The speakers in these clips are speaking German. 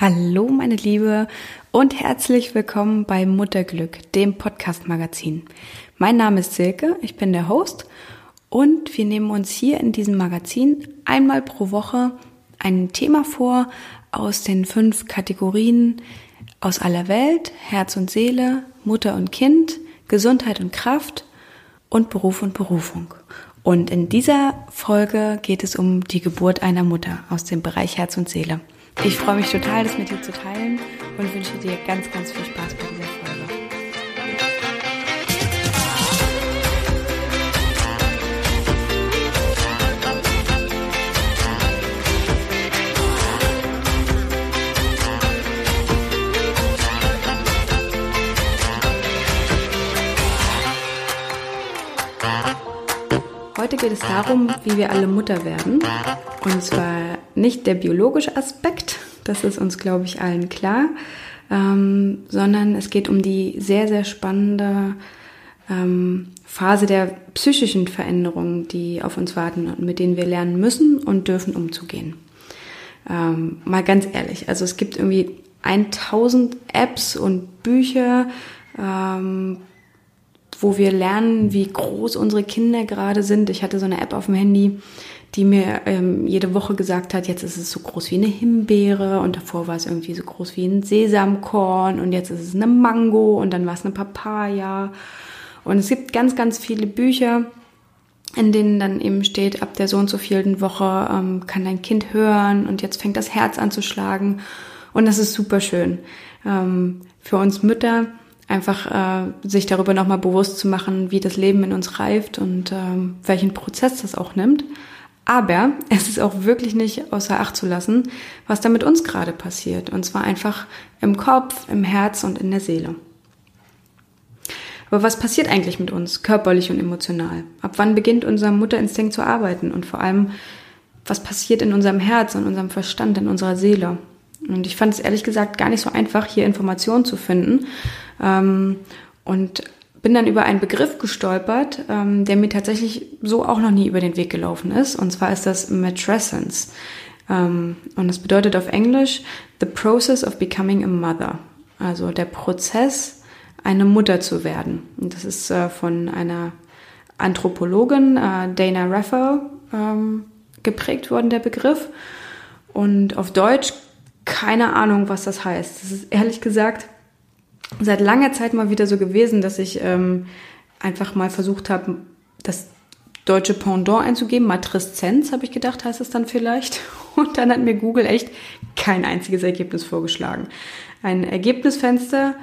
Hallo meine Liebe und herzlich willkommen bei Mutterglück, dem Podcast-Magazin. Mein Name ist Silke, ich bin der Host und wir nehmen uns hier in diesem Magazin einmal pro Woche ein Thema vor aus den fünf Kategorien aus aller Welt, Herz und Seele, Mutter und Kind, Gesundheit und Kraft und Beruf und Berufung. Und in dieser Folge geht es um die Geburt einer Mutter aus dem Bereich Herz und Seele. Ich freue mich total, das mit dir zu teilen und wünsche dir ganz, ganz viel Spaß bei Heute geht es darum, wie wir alle Mutter werden. Und zwar nicht der biologische Aspekt, das ist uns, glaube ich, allen klar, ähm, sondern es geht um die sehr, sehr spannende ähm, Phase der psychischen Veränderungen, die auf uns warten und mit denen wir lernen müssen und dürfen umzugehen. Ähm, mal ganz ehrlich, also es gibt irgendwie 1000 Apps und Bücher, ähm, wo wir lernen, wie groß unsere Kinder gerade sind. Ich hatte so eine App auf dem Handy, die mir ähm, jede Woche gesagt hat, jetzt ist es so groß wie eine Himbeere und davor war es irgendwie so groß wie ein Sesamkorn und jetzt ist es eine Mango und dann war es eine Papaya. Und es gibt ganz, ganz viele Bücher, in denen dann eben steht, ab der so und so vielen Woche ähm, kann dein Kind hören und jetzt fängt das Herz an zu schlagen. Und das ist super schön. Ähm, für uns Mütter einfach äh, sich darüber nochmal bewusst zu machen, wie das Leben in uns reift und ähm, welchen Prozess das auch nimmt. Aber es ist auch wirklich nicht außer Acht zu lassen, was da mit uns gerade passiert. Und zwar einfach im Kopf, im Herz und in der Seele. Aber was passiert eigentlich mit uns, körperlich und emotional? Ab wann beginnt unser Mutterinstinkt zu arbeiten? Und vor allem, was passiert in unserem Herz, in unserem Verstand, in unserer Seele? Und ich fand es ehrlich gesagt gar nicht so einfach, hier Informationen zu finden. Ähm, und bin dann über einen Begriff gestolpert, ähm, der mir tatsächlich so auch noch nie über den Weg gelaufen ist. Und zwar ist das Matrescence. Ähm, und das bedeutet auf Englisch The Process of Becoming a Mother. Also der Prozess, eine Mutter zu werden. Und das ist äh, von einer Anthropologin, äh, Dana Raphael, ähm, geprägt worden, der Begriff. Und auf Deutsch keine Ahnung, was das heißt. Das ist ehrlich gesagt seit langer Zeit mal wieder so gewesen, dass ich ähm, einfach mal versucht habe, das deutsche Pendant einzugeben. Matreszenz, habe ich gedacht, heißt es dann vielleicht. Und dann hat mir Google echt kein einziges Ergebnis vorgeschlagen. Ein Ergebnisfenster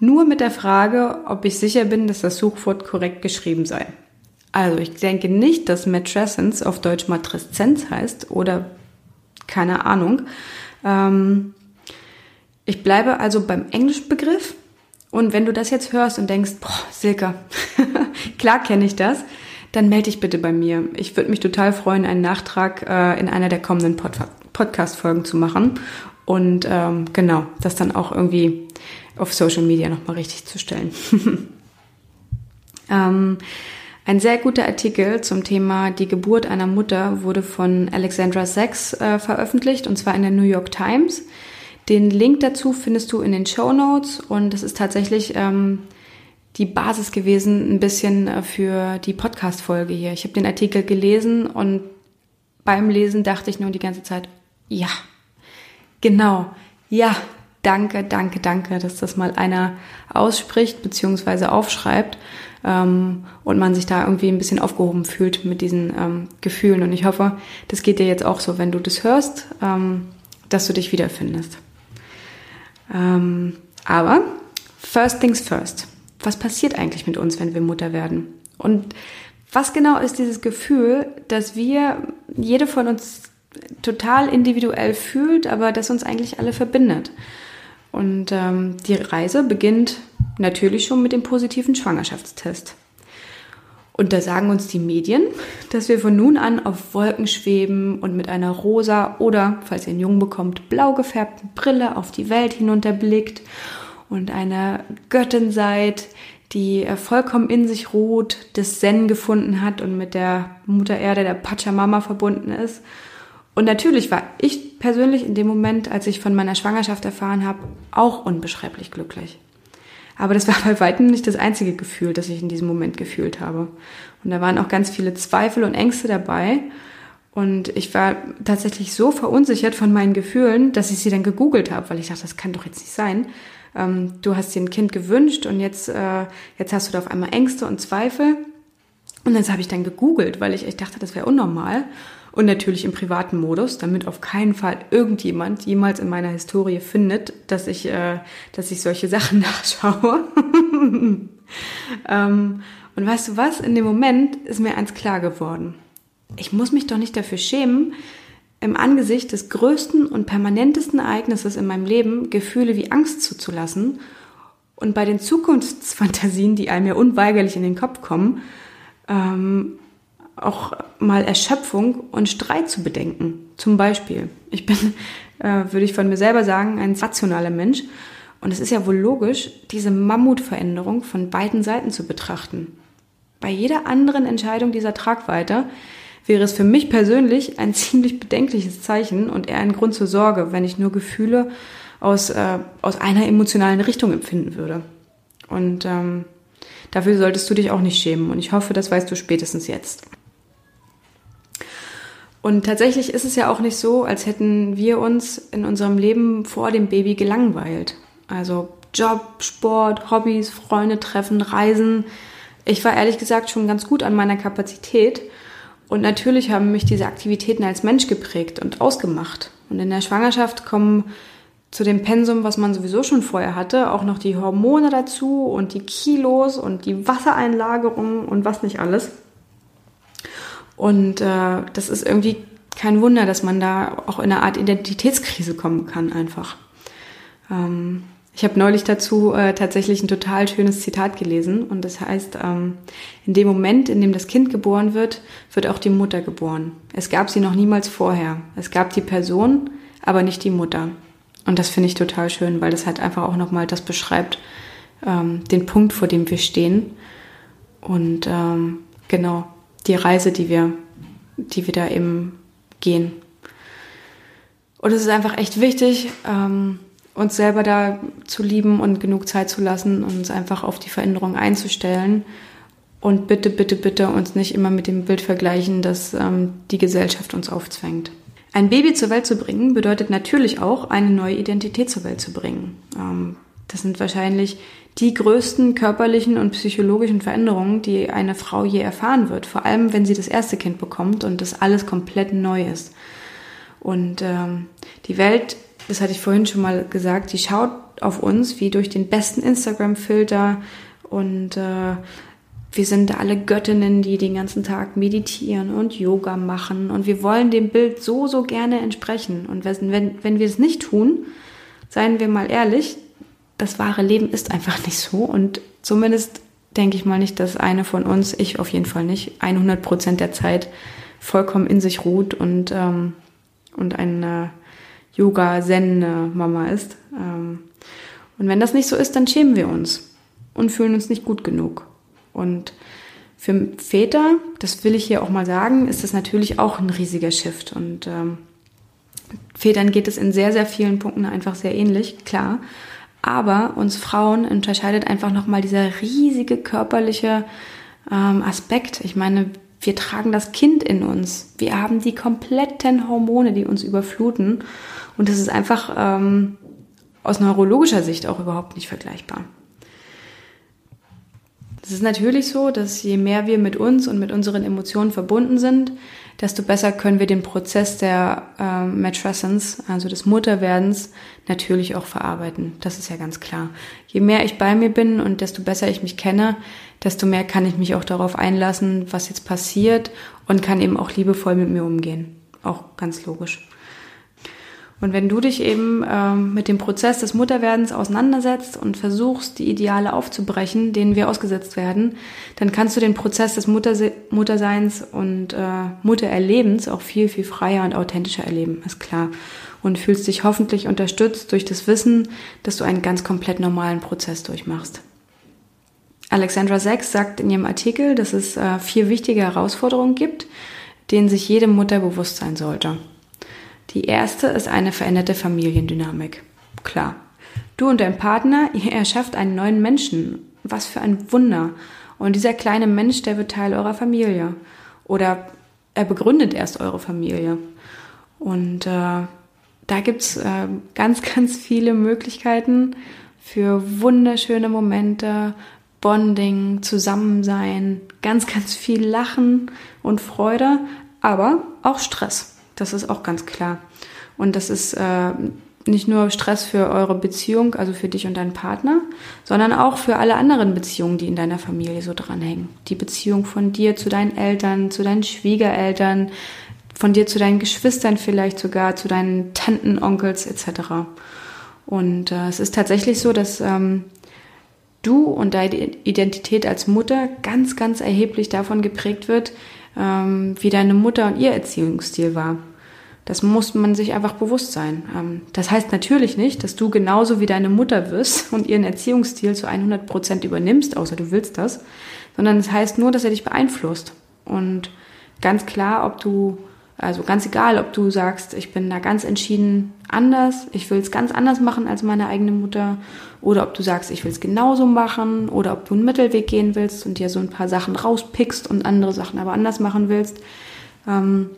nur mit der Frage, ob ich sicher bin, dass das Suchwort korrekt geschrieben sei. Also ich denke nicht, dass Matrescence auf Deutsch Matreszenz heißt oder keine Ahnung. Ähm, ich bleibe also beim englischen Begriff. Und wenn du das jetzt hörst und denkst, boah, Silke, klar kenne ich das, dann melde dich bitte bei mir. Ich würde mich total freuen, einen Nachtrag äh, in einer der kommenden Pod Podcast-Folgen zu machen. Und ähm, genau, das dann auch irgendwie auf Social Media nochmal richtig zu stellen. ähm, ein sehr guter Artikel zum Thema die Geburt einer Mutter wurde von Alexandra Sachs äh, veröffentlicht und zwar in der New York Times. Den Link dazu findest du in den Show Notes und das ist tatsächlich ähm, die Basis gewesen, ein bisschen äh, für die Podcast-Folge hier. Ich habe den Artikel gelesen und beim Lesen dachte ich nur die ganze Zeit, ja, genau, ja, danke, danke, danke, dass das mal einer ausspricht bzw. aufschreibt ähm, und man sich da irgendwie ein bisschen aufgehoben fühlt mit diesen ähm, Gefühlen. Und ich hoffe, das geht dir jetzt auch so, wenn du das hörst, ähm, dass du dich wiederfindest. Ähm, aber first things first. Was passiert eigentlich mit uns, wenn wir Mutter werden? Und was genau ist dieses Gefühl, dass wir, jede von uns total individuell fühlt, aber das uns eigentlich alle verbindet? Und ähm, die Reise beginnt natürlich schon mit dem positiven Schwangerschaftstest. Und da sagen uns die Medien, dass wir von nun an auf Wolken schweben und mit einer rosa oder, falls ihr einen Jungen bekommt, blau gefärbten Brille auf die Welt hinunterblickt und eine Göttin seid, die äh, vollkommen in sich ruht, das Zen gefunden hat und mit der Mutter Erde, der Pachamama verbunden ist Und natürlich war ich persönlich in dem Moment, als ich von meiner Schwangerschaft erfahren habe, auch unbeschreiblich glücklich. Aber das war bei weitem nicht das einzige Gefühl, das ich in diesem Moment gefühlt habe. Und da waren auch ganz viele Zweifel und Ängste dabei. Und ich war tatsächlich so verunsichert von meinen Gefühlen, dass ich sie dann gegoogelt habe, weil ich dachte, das kann doch jetzt nicht sein. Ähm, du hast dir ein Kind gewünscht und jetzt, äh, jetzt hast du da auf einmal Ängste und Zweifel. Und das habe ich dann gegoogelt, weil ich, ich dachte, das wäre unnormal. Und natürlich im privaten Modus, damit auf keinen Fall irgendjemand jemals in meiner Historie findet, dass ich, äh, dass ich solche Sachen nachschaue. ähm, und weißt du was? In dem Moment ist mir eins klar geworden. Ich muss mich doch nicht dafür schämen, im Angesicht des größten und permanentesten Ereignisses in meinem Leben Gefühle wie Angst zuzulassen und bei den Zukunftsfantasien, die einem ja unweigerlich in den Kopf kommen, ähm, auch mal Erschöpfung und Streit zu bedenken. Zum Beispiel, ich bin, äh, würde ich von mir selber sagen, ein rationaler Mensch. Und es ist ja wohl logisch, diese Mammutveränderung von beiden Seiten zu betrachten. Bei jeder anderen Entscheidung dieser Tragweite wäre es für mich persönlich ein ziemlich bedenkliches Zeichen und eher ein Grund zur Sorge, wenn ich nur Gefühle aus, äh, aus einer emotionalen Richtung empfinden würde. Und ähm, dafür solltest du dich auch nicht schämen. Und ich hoffe, das weißt du spätestens jetzt. Und tatsächlich ist es ja auch nicht so, als hätten wir uns in unserem Leben vor dem Baby gelangweilt. Also Job, Sport, Hobbys, Freunde treffen, Reisen. Ich war ehrlich gesagt schon ganz gut an meiner Kapazität. Und natürlich haben mich diese Aktivitäten als Mensch geprägt und ausgemacht. Und in der Schwangerschaft kommen zu dem Pensum, was man sowieso schon vorher hatte, auch noch die Hormone dazu und die Kilos und die Wassereinlagerung und was nicht alles. Und äh, das ist irgendwie kein Wunder, dass man da auch in eine Art Identitätskrise kommen kann einfach. Ähm, ich habe neulich dazu äh, tatsächlich ein total schönes Zitat gelesen und das heißt, ähm, in dem Moment, in dem das Kind geboren wird, wird auch die Mutter geboren. Es gab sie noch niemals vorher. Es gab die Person, aber nicht die Mutter. Und das finde ich total schön, weil das halt einfach auch nochmal das beschreibt, ähm, den Punkt, vor dem wir stehen. Und ähm, genau, die Reise, die wir, die wir da eben gehen. Und es ist einfach echt wichtig, ähm, uns selber da zu lieben und genug Zeit zu lassen, uns einfach auf die Veränderung einzustellen. Und bitte, bitte, bitte uns nicht immer mit dem Bild vergleichen, das ähm, die Gesellschaft uns aufzwängt. Ein Baby zur Welt zu bringen bedeutet natürlich auch, eine neue Identität zur Welt zu bringen. Ähm, das sind wahrscheinlich die größten körperlichen und psychologischen Veränderungen, die eine Frau je erfahren wird. Vor allem, wenn sie das erste Kind bekommt und das alles komplett neu ist. Und ähm, die Welt, das hatte ich vorhin schon mal gesagt, die schaut auf uns wie durch den besten Instagram-Filter und äh, wir sind alle Göttinnen, die den ganzen Tag meditieren und Yoga machen und wir wollen dem Bild so, so gerne entsprechen. Und wenn, wenn, wenn wir es nicht tun, seien wir mal ehrlich, das wahre Leben ist einfach nicht so und zumindest denke ich mal nicht, dass eine von uns, ich auf jeden Fall nicht, 100 Prozent der Zeit vollkommen in sich ruht und, ähm, und eine Yoga-Zen-Mama ist. Ähm, und wenn das nicht so ist, dann schämen wir uns und fühlen uns nicht gut genug. Und für Väter, das will ich hier auch mal sagen, ist das natürlich auch ein riesiger Shift. Und ähm, Vätern geht es in sehr, sehr vielen Punkten einfach sehr ähnlich, klar. Aber uns Frauen unterscheidet einfach nochmal dieser riesige körperliche ähm, Aspekt. Ich meine, wir tragen das Kind in uns. Wir haben die kompletten Hormone, die uns überfluten. Und das ist einfach ähm, aus neurologischer Sicht auch überhaupt nicht vergleichbar. Es ist natürlich so, dass je mehr wir mit uns und mit unseren Emotionen verbunden sind, desto besser können wir den Prozess der äh, Matrescence, also des Mutterwerdens, natürlich auch verarbeiten. Das ist ja ganz klar. Je mehr ich bei mir bin und desto besser ich mich kenne, desto mehr kann ich mich auch darauf einlassen, was jetzt passiert und kann eben auch liebevoll mit mir umgehen. Auch ganz logisch. Und wenn du dich eben ähm, mit dem Prozess des Mutterwerdens auseinandersetzt und versuchst, die Ideale aufzubrechen, denen wir ausgesetzt werden, dann kannst du den Prozess des Mutterse Mutterseins und äh, Muttererlebens auch viel, viel freier und authentischer erleben, ist klar. Und fühlst dich hoffentlich unterstützt durch das Wissen, dass du einen ganz komplett normalen Prozess durchmachst. Alexandra Sachs sagt in ihrem Artikel, dass es äh, vier wichtige Herausforderungen gibt, denen sich jede Mutter bewusst sein sollte. Die erste ist eine veränderte Familiendynamik. Klar. Du und dein Partner, ihr erschafft einen neuen Menschen. Was für ein Wunder. Und dieser kleine Mensch, der wird Teil eurer Familie. Oder er begründet erst eure Familie. Und äh, da gibt's äh, ganz, ganz viele Möglichkeiten für wunderschöne Momente, Bonding, Zusammensein, ganz, ganz viel Lachen und Freude, aber auch Stress. Das ist auch ganz klar. Und das ist äh, nicht nur Stress für eure Beziehung, also für dich und deinen Partner, sondern auch für alle anderen Beziehungen, die in deiner Familie so dranhängen. Die Beziehung von dir zu deinen Eltern, zu deinen Schwiegereltern, von dir zu deinen Geschwistern vielleicht sogar, zu deinen Tanten, Onkels etc. Und äh, es ist tatsächlich so, dass ähm, du und deine Identität als Mutter ganz, ganz erheblich davon geprägt wird, ähm, wie deine Mutter und ihr Erziehungsstil war. Das muss man sich einfach bewusst sein. Ähm, das heißt natürlich nicht, dass du genauso wie deine Mutter wirst und ihren Erziehungsstil zu 100 Prozent übernimmst, außer du willst das, sondern es das heißt nur, dass er dich beeinflusst. Und ganz klar, ob du, also ganz egal, ob du sagst, ich bin da ganz entschieden anders, ich will es ganz anders machen als meine eigene Mutter, oder ob du sagst, ich will es genauso machen, oder ob du einen Mittelweg gehen willst und dir so ein paar Sachen rauspickst und andere Sachen aber anders machen willst. Ähm,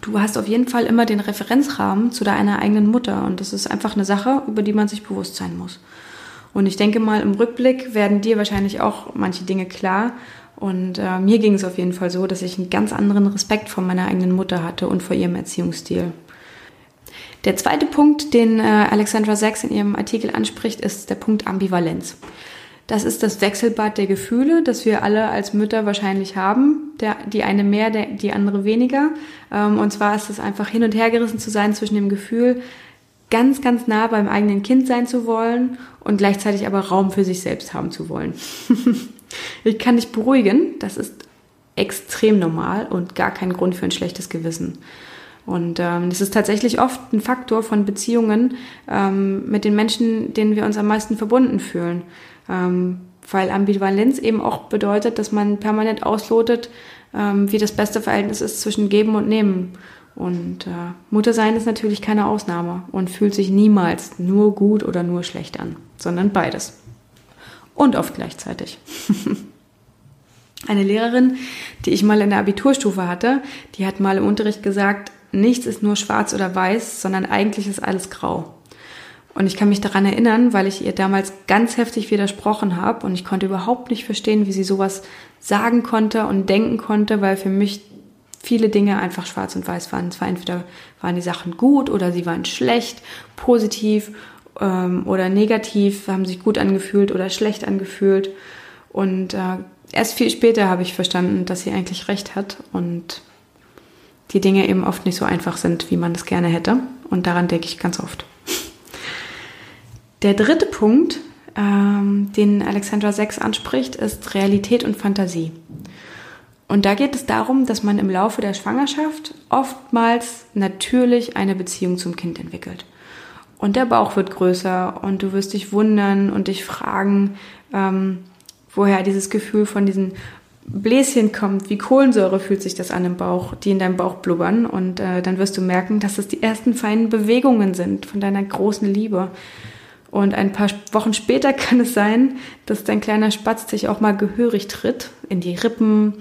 du hast auf jeden Fall immer den Referenzrahmen zu deiner eigenen Mutter und das ist einfach eine Sache, über die man sich bewusst sein muss. Und ich denke mal, im Rückblick werden dir wahrscheinlich auch manche Dinge klar. Und äh, mir ging es auf jeden Fall so, dass ich einen ganz anderen Respekt vor meiner eigenen Mutter hatte und vor ihrem Erziehungsstil. Der zweite Punkt, den äh, Alexandra Sachs in ihrem Artikel anspricht, ist der Punkt Ambivalenz. Das ist das Wechselbad der Gefühle, das wir alle als Mütter wahrscheinlich haben. Der, die eine mehr, der, die andere weniger. Ähm, und zwar ist es einfach hin und her gerissen zu sein zwischen dem Gefühl, ganz, ganz nah beim eigenen Kind sein zu wollen und gleichzeitig aber Raum für sich selbst haben zu wollen. ich kann dich beruhigen, das ist extrem normal und gar kein Grund für ein schlechtes Gewissen. Und ähm, das ist tatsächlich oft ein Faktor von Beziehungen ähm, mit den Menschen, denen wir uns am meisten verbunden fühlen. Ähm, weil Ambivalenz eben auch bedeutet, dass man permanent auslotet, ähm, wie das beste Verhältnis ist zwischen Geben und Nehmen. Und äh, Muttersein ist natürlich keine Ausnahme und fühlt sich niemals nur gut oder nur schlecht an, sondern beides. Und oft gleichzeitig. Eine Lehrerin, die ich mal in der Abiturstufe hatte, die hat mal im Unterricht gesagt, nichts ist nur schwarz oder weiß, sondern eigentlich ist alles grau. Und ich kann mich daran erinnern, weil ich ihr damals ganz heftig widersprochen habe und ich konnte überhaupt nicht verstehen, wie sie sowas sagen konnte und denken konnte, weil für mich viele Dinge einfach schwarz und weiß waren. Es entweder waren die Sachen gut oder sie waren schlecht, positiv ähm, oder negativ, haben sich gut angefühlt oder schlecht angefühlt. Und äh, erst viel später habe ich verstanden, dass sie eigentlich recht hat und die Dinge eben oft nicht so einfach sind, wie man es gerne hätte. Und daran denke ich ganz oft. Der dritte Punkt, ähm, den Alexandra Sechs anspricht, ist Realität und Fantasie. Und da geht es darum, dass man im Laufe der Schwangerschaft oftmals natürlich eine Beziehung zum Kind entwickelt. Und der Bauch wird größer und du wirst dich wundern und dich fragen, ähm, woher dieses Gefühl von diesen Bläschen kommt, wie Kohlensäure fühlt sich das an im Bauch, die in deinem Bauch blubbern. Und äh, dann wirst du merken, dass es die ersten feinen Bewegungen sind von deiner großen Liebe. Und ein paar Wochen später kann es sein, dass dein kleiner Spatz dich auch mal gehörig tritt. In die Rippen,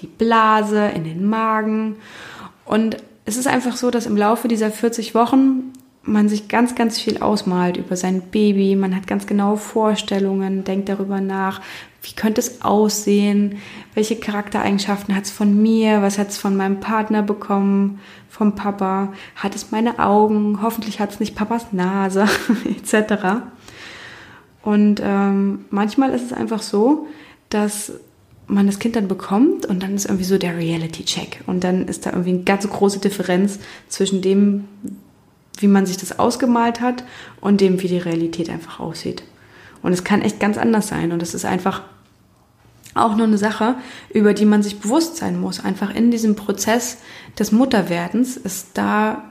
die Blase, in den Magen. Und es ist einfach so, dass im Laufe dieser 40 Wochen man sich ganz, ganz viel ausmalt über sein Baby. Man hat ganz genaue Vorstellungen, denkt darüber nach, wie könnte es aussehen, welche Charaktereigenschaften hat es von mir, was hat es von meinem Partner bekommen, vom Papa, hat es meine Augen, hoffentlich hat es nicht Papas Nase, etc. Und ähm, manchmal ist es einfach so, dass man das Kind dann bekommt und dann ist irgendwie so der Reality-Check. Und dann ist da irgendwie eine ganz große Differenz zwischen dem, wie man sich das ausgemalt hat und dem, wie die Realität einfach aussieht. Und es kann echt ganz anders sein. Und es ist einfach auch nur eine Sache, über die man sich bewusst sein muss. Einfach in diesem Prozess des Mutterwerdens ist da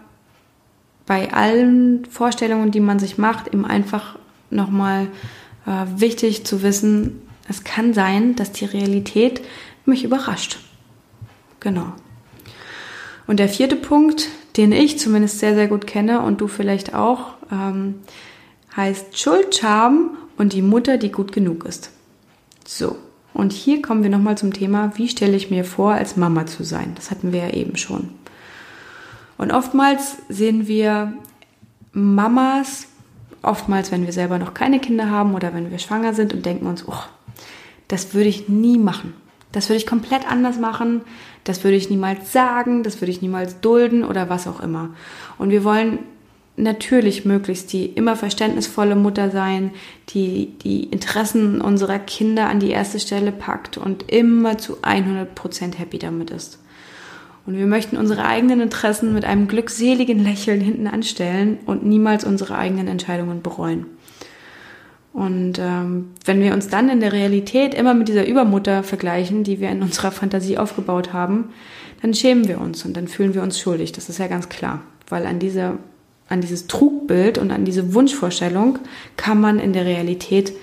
bei allen Vorstellungen, die man sich macht, eben einfach nochmal äh, wichtig zu wissen, es kann sein, dass die Realität mich überrascht. Genau. Und der vierte Punkt, den ich zumindest sehr, sehr gut kenne und du vielleicht auch, ähm, heißt Schuldscham und die Mutter, die gut genug ist. So, und hier kommen wir nochmal zum Thema, wie stelle ich mir vor, als Mama zu sein. Das hatten wir ja eben schon. Und oftmals sehen wir Mamas, oftmals, wenn wir selber noch keine Kinder haben oder wenn wir schwanger sind und denken uns, oh, das würde ich nie machen. Das würde ich komplett anders machen. Das würde ich niemals sagen. Das würde ich niemals dulden oder was auch immer. Und wir wollen natürlich möglichst die immer verständnisvolle Mutter sein, die die Interessen unserer Kinder an die erste Stelle packt und immer zu 100 Prozent happy damit ist. Und wir möchten unsere eigenen Interessen mit einem glückseligen Lächeln hinten anstellen und niemals unsere eigenen Entscheidungen bereuen. Und ähm, wenn wir uns dann in der Realität immer mit dieser Übermutter vergleichen, die wir in unserer Fantasie aufgebaut haben, dann schämen wir uns und dann fühlen wir uns schuldig. Das ist ja ganz klar, weil an diese an dieses Trugbild und an diese Wunschvorstellung kann man in der Realität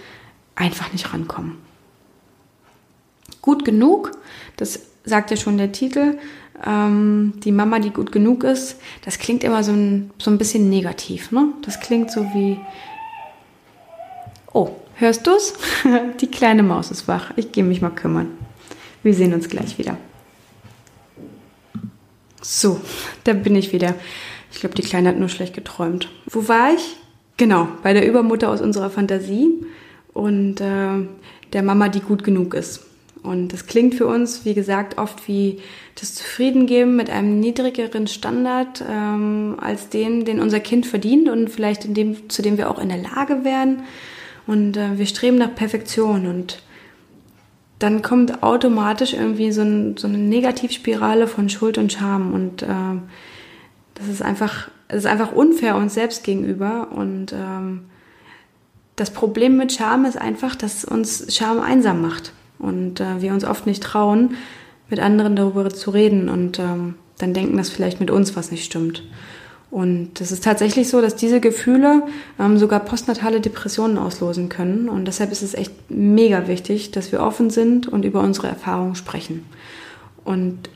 einfach nicht rankommen. Gut genug, das sagt ja schon der Titel, ähm, die Mama, die gut genug ist, das klingt immer so ein, so ein bisschen negativ. Ne? Das klingt so wie, oh, hörst du's? die kleine Maus ist wach, ich gehe mich mal kümmern. Wir sehen uns gleich wieder. So, da bin ich wieder. Ich glaube, die Kleine hat nur schlecht geträumt. Wo war ich? Genau, bei der Übermutter aus unserer Fantasie und äh, der Mama, die gut genug ist. Und das klingt für uns, wie gesagt, oft wie das Zufriedengeben mit einem niedrigeren Standard ähm, als den, den unser Kind verdient und vielleicht dem, zu dem wir auch in der Lage wären. Und äh, wir streben nach Perfektion und dann kommt automatisch irgendwie so, ein, so eine Negativspirale von Schuld und Scham und äh, das ist einfach, es ist einfach unfair uns selbst gegenüber und ähm, das Problem mit Scham ist einfach, dass uns Scham einsam macht und äh, wir uns oft nicht trauen, mit anderen darüber zu reden und ähm, dann denken, dass vielleicht mit uns was nicht stimmt. Und es ist tatsächlich so, dass diese Gefühle ähm, sogar postnatale Depressionen auslösen können. Und deshalb ist es echt mega wichtig, dass wir offen sind und über unsere Erfahrungen sprechen. Und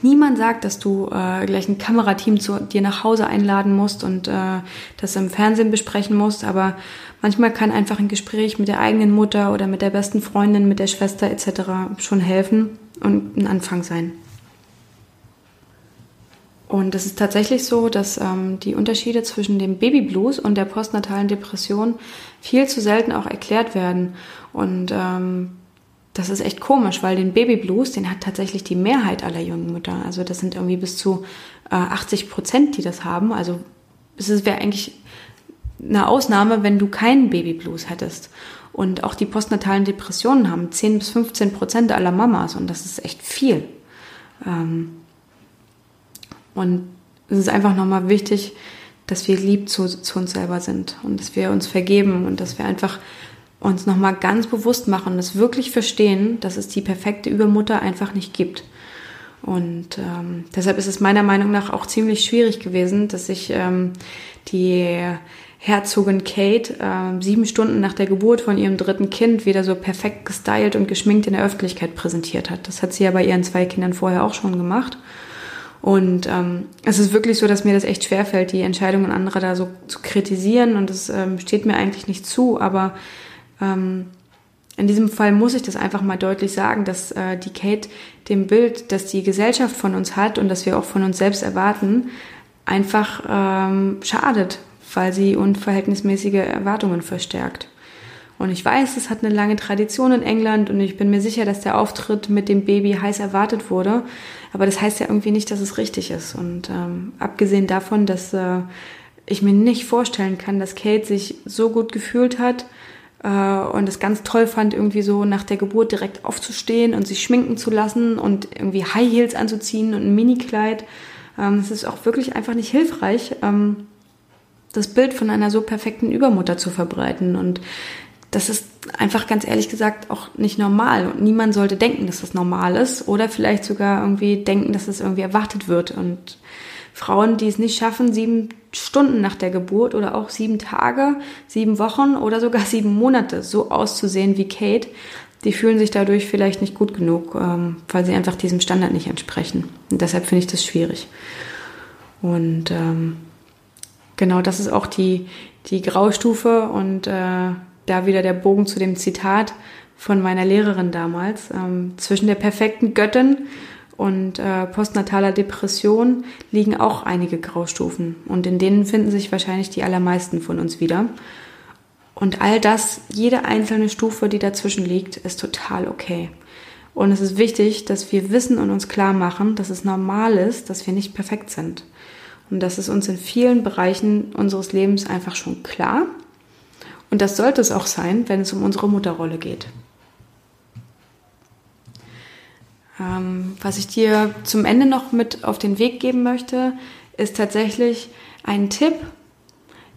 Niemand sagt, dass du äh, gleich ein Kamerateam zu dir nach Hause einladen musst und äh, das im Fernsehen besprechen musst, aber manchmal kann einfach ein Gespräch mit der eigenen Mutter oder mit der besten Freundin, mit der Schwester etc. schon helfen und ein Anfang sein. Und es ist tatsächlich so, dass ähm, die Unterschiede zwischen dem Babyblues und der postnatalen Depression viel zu selten auch erklärt werden. Und ähm, das ist echt komisch, weil den Babyblues, den hat tatsächlich die Mehrheit aller jungen Mütter. Also das sind irgendwie bis zu äh, 80 Prozent, die das haben. Also es wäre eigentlich eine Ausnahme, wenn du keinen Babyblues hättest. Und auch die postnatalen Depressionen haben 10 bis 15 Prozent aller Mamas und das ist echt viel. Ähm und es ist einfach nochmal wichtig, dass wir lieb zu, zu uns selber sind und dass wir uns vergeben und dass wir einfach uns nochmal ganz bewusst machen und es wirklich verstehen, dass es die perfekte Übermutter einfach nicht gibt. Und ähm, deshalb ist es meiner Meinung nach auch ziemlich schwierig gewesen, dass sich ähm, die Herzogin Kate äh, sieben Stunden nach der Geburt von ihrem dritten Kind wieder so perfekt gestylt und geschminkt in der Öffentlichkeit präsentiert hat. Das hat sie ja bei ihren zwei Kindern vorher auch schon gemacht. Und ähm, es ist wirklich so, dass mir das echt schwerfällt, die Entscheidungen anderer da so zu kritisieren. Und es ähm, steht mir eigentlich nicht zu. Aber ähm, in diesem Fall muss ich das einfach mal deutlich sagen, dass äh, die Kate dem Bild, das die Gesellschaft von uns hat und das wir auch von uns selbst erwarten, einfach ähm, schadet, weil sie unverhältnismäßige Erwartungen verstärkt. Und ich weiß, es hat eine lange Tradition in England und ich bin mir sicher, dass der Auftritt mit dem Baby heiß erwartet wurde. Aber das heißt ja irgendwie nicht, dass es richtig ist. Und ähm, abgesehen davon, dass äh, ich mir nicht vorstellen kann, dass Kate sich so gut gefühlt hat, äh, und es ganz toll fand, irgendwie so nach der Geburt direkt aufzustehen und sich schminken zu lassen und irgendwie High Heels anzuziehen und ein Minikleid. Ähm, es ist auch wirklich einfach nicht hilfreich, ähm, das Bild von einer so perfekten Übermutter zu verbreiten. Und das ist einfach ganz ehrlich gesagt auch nicht normal. Und niemand sollte denken, dass das normal ist oder vielleicht sogar irgendwie denken, dass das irgendwie erwartet wird. Und Frauen, die es nicht schaffen, sieben Stunden nach der Geburt oder auch sieben Tage, sieben Wochen oder sogar sieben Monate so auszusehen wie Kate, die fühlen sich dadurch vielleicht nicht gut genug, ähm, weil sie einfach diesem Standard nicht entsprechen. Und deshalb finde ich das schwierig. Und ähm, genau das ist auch die, die Graustufe und äh, da wieder der Bogen zu dem Zitat von meiner Lehrerin damals. Ähm, zwischen der perfekten Göttin und äh, postnataler Depression liegen auch einige Graustufen und in denen finden sich wahrscheinlich die allermeisten von uns wieder. Und all das, jede einzelne Stufe, die dazwischen liegt, ist total okay. Und es ist wichtig, dass wir wissen und uns klar machen, dass es normal ist, dass wir nicht perfekt sind. Und das ist uns in vielen Bereichen unseres Lebens einfach schon klar. Und das sollte es auch sein, wenn es um unsere Mutterrolle geht. Ähm, was ich dir zum Ende noch mit auf den Weg geben möchte, ist tatsächlich ein Tipp.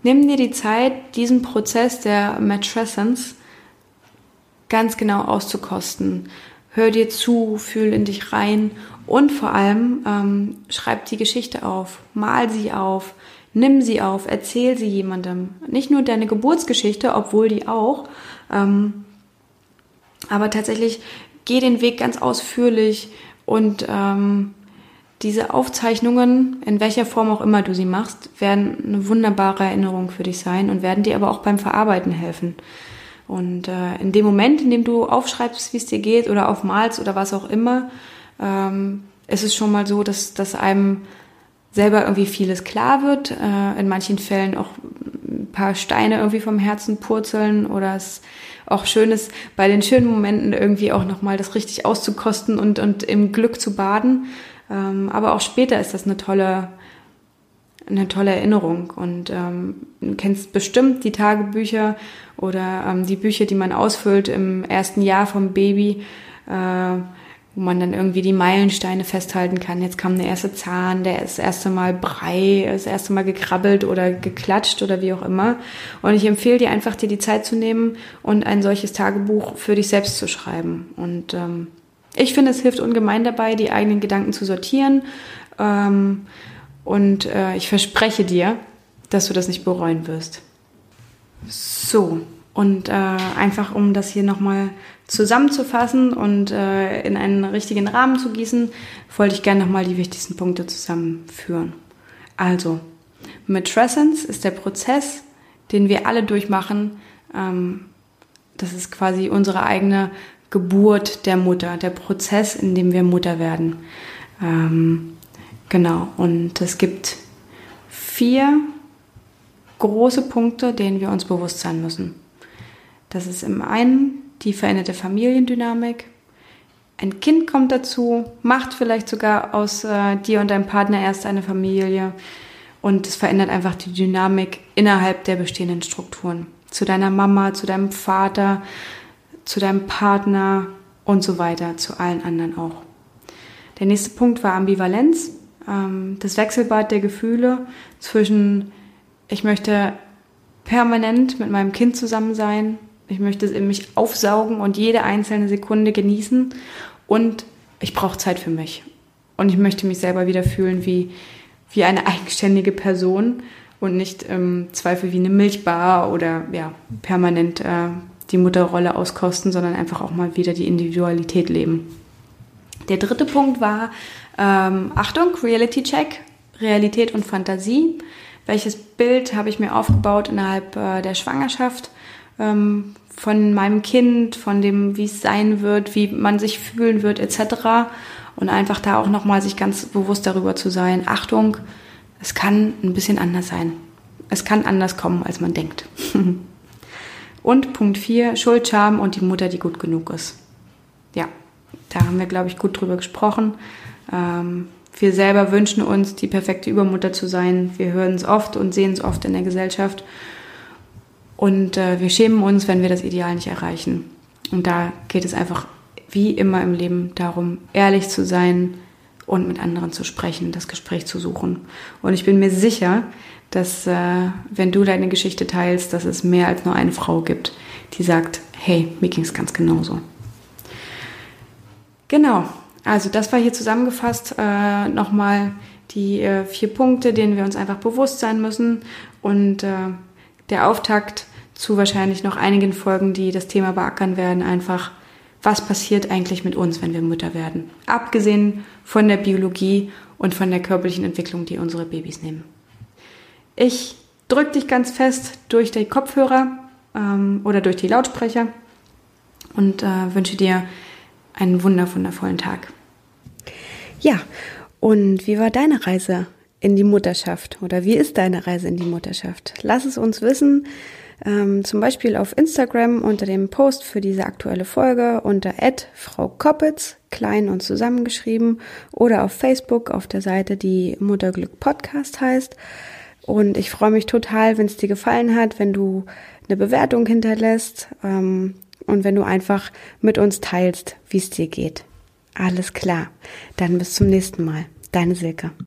Nimm dir die Zeit, diesen Prozess der Matrescence ganz genau auszukosten hör dir zu, fühl in dich rein und vor allem ähm, schreib die Geschichte auf, mal sie auf, nimm sie auf, erzähl sie jemandem. Nicht nur deine Geburtsgeschichte, obwohl die auch, ähm, aber tatsächlich geh den Weg ganz ausführlich und ähm, diese Aufzeichnungen, in welcher Form auch immer du sie machst, werden eine wunderbare Erinnerung für dich sein und werden dir aber auch beim Verarbeiten helfen. Und äh, in dem Moment, in dem du aufschreibst, wie es dir geht oder aufmalst oder was auch immer, ähm, ist es schon mal so, dass, dass einem selber irgendwie vieles klar wird. Äh, in manchen Fällen auch ein paar Steine irgendwie vom Herzen purzeln oder es auch schön ist, bei den schönen Momenten irgendwie auch nochmal das richtig auszukosten und, und im Glück zu baden. Ähm, aber auch später ist das eine tolle, eine tolle Erinnerung. Und ähm, du kennst bestimmt die Tagebücher oder ähm, die Bücher, die man ausfüllt im ersten Jahr vom Baby, äh, wo man dann irgendwie die Meilensteine festhalten kann. Jetzt kam der erste Zahn, der ist das erste Mal Brei, das erste Mal gekrabbelt oder geklatscht oder wie auch immer. Und ich empfehle dir einfach, dir die Zeit zu nehmen und ein solches Tagebuch für dich selbst zu schreiben. Und ähm, ich finde, es hilft ungemein dabei, die eigenen Gedanken zu sortieren. Ähm, und äh, ich verspreche dir, dass du das nicht bereuen wirst. So, und äh, einfach um das hier nochmal zusammenzufassen und äh, in einen richtigen Rahmen zu gießen, wollte ich gerne nochmal die wichtigsten Punkte zusammenführen. Also, Matrescence ist der Prozess, den wir alle durchmachen. Ähm, das ist quasi unsere eigene Geburt der Mutter, der Prozess, in dem wir Mutter werden. Ähm, genau, und es gibt vier große Punkte, denen wir uns bewusst sein müssen. Das ist im einen die veränderte Familiendynamik. Ein Kind kommt dazu, macht vielleicht sogar aus äh, dir und deinem Partner erst eine Familie und es verändert einfach die Dynamik innerhalb der bestehenden Strukturen. Zu deiner Mama, zu deinem Vater, zu deinem Partner und so weiter, zu allen anderen auch. Der nächste Punkt war Ambivalenz, ähm, das Wechselbad der Gefühle zwischen ich möchte permanent mit meinem Kind zusammen sein. Ich möchte mich aufsaugen und jede einzelne Sekunde genießen. Und ich brauche Zeit für mich. Und ich möchte mich selber wieder fühlen wie, wie eine eigenständige Person und nicht im Zweifel wie eine Milchbar oder ja, permanent äh, die Mutterrolle auskosten, sondern einfach auch mal wieder die Individualität leben. Der dritte Punkt war ähm, Achtung, Reality Check, Realität und Fantasie welches Bild habe ich mir aufgebaut innerhalb äh, der Schwangerschaft ähm, von meinem Kind, von dem, wie es sein wird, wie man sich fühlen wird, etc. Und einfach da auch nochmal sich ganz bewusst darüber zu sein, Achtung, es kann ein bisschen anders sein. Es kann anders kommen, als man denkt. und Punkt 4, Schuld, Scham und die Mutter, die gut genug ist. Ja, da haben wir, glaube ich, gut drüber gesprochen. Ähm, wir selber wünschen uns, die perfekte Übermutter zu sein. Wir hören es oft und sehen es oft in der Gesellschaft. Und äh, wir schämen uns, wenn wir das Ideal nicht erreichen. Und da geht es einfach wie immer im Leben darum, ehrlich zu sein und mit anderen zu sprechen, das Gespräch zu suchen. Und ich bin mir sicher, dass äh, wenn du deine Geschichte teilst, dass es mehr als nur eine Frau gibt, die sagt, hey, mir ging es ganz genauso. Genau, also das war hier zusammengefasst äh, nochmal die äh, vier Punkte, denen wir uns einfach bewusst sein müssen und äh, der Auftakt zu wahrscheinlich noch einigen Folgen, die das Thema beackern werden, einfach was passiert eigentlich mit uns, wenn wir Mütter werden. Abgesehen von der Biologie und von der körperlichen Entwicklung, die unsere Babys nehmen. Ich drücke dich ganz fest durch die Kopfhörer ähm, oder durch die Lautsprecher und äh, wünsche dir einen wundervollen Tag. Ja, und wie war deine Reise in die Mutterschaft oder wie ist deine Reise in die Mutterschaft? Lass es uns wissen, ähm, zum Beispiel auf Instagram unter dem Post für diese aktuelle Folge unter Frau Koppitz, klein und zusammengeschrieben, oder auf Facebook auf der Seite, die Mutterglück Podcast heißt. Und ich freue mich total, wenn es dir gefallen hat, wenn du eine Bewertung hinterlässt ähm, und wenn du einfach mit uns teilst, wie es dir geht. Alles klar. Dann bis zum nächsten Mal. Deine Silke.